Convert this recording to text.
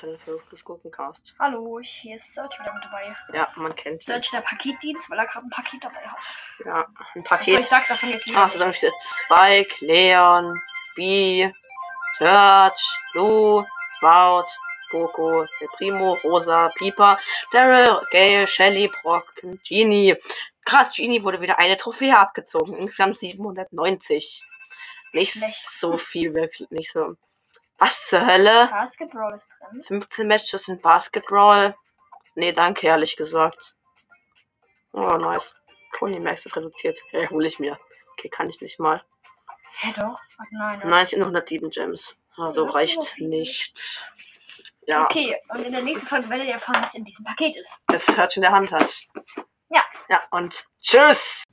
Dann verrücktes Gurkencast. Hallo, hier ist Search wieder mit dabei. Ja, man kennt. Search der Paketdienst, weil er gerade ein Paket dabei hat. Ja, ein Achso, ich Paket. sag davon jetzt nicht. Ah, so dann steht Spike, Leon, B, Search, Blue, Sprout, der Primo, Rosa, Pieper, Daryl, Gale, Shelly, Brock, Genie. Krass, Genie wurde wieder eine Trophäe abgezogen. Insgesamt 790. Nicht Schlecht. so viel, wirklich nicht so. Was zur Hölle? Basketball ist drin. 15 Matches in Basketball. Nee, danke, ehrlich gesagt. Oh, nice. Pony Max ist reduziert. Ja, hole ich mir. Okay, kann ich nicht mal. Hä, doch? Ach, nein. Nein, ich habe noch 107 Gems. Also Ja, reicht nicht. Ja, Okay, und in der nächsten Folge werdet ihr erfahren, was in diesem Paket ist. das Search in der Hand hat. Ja. Und tschüss!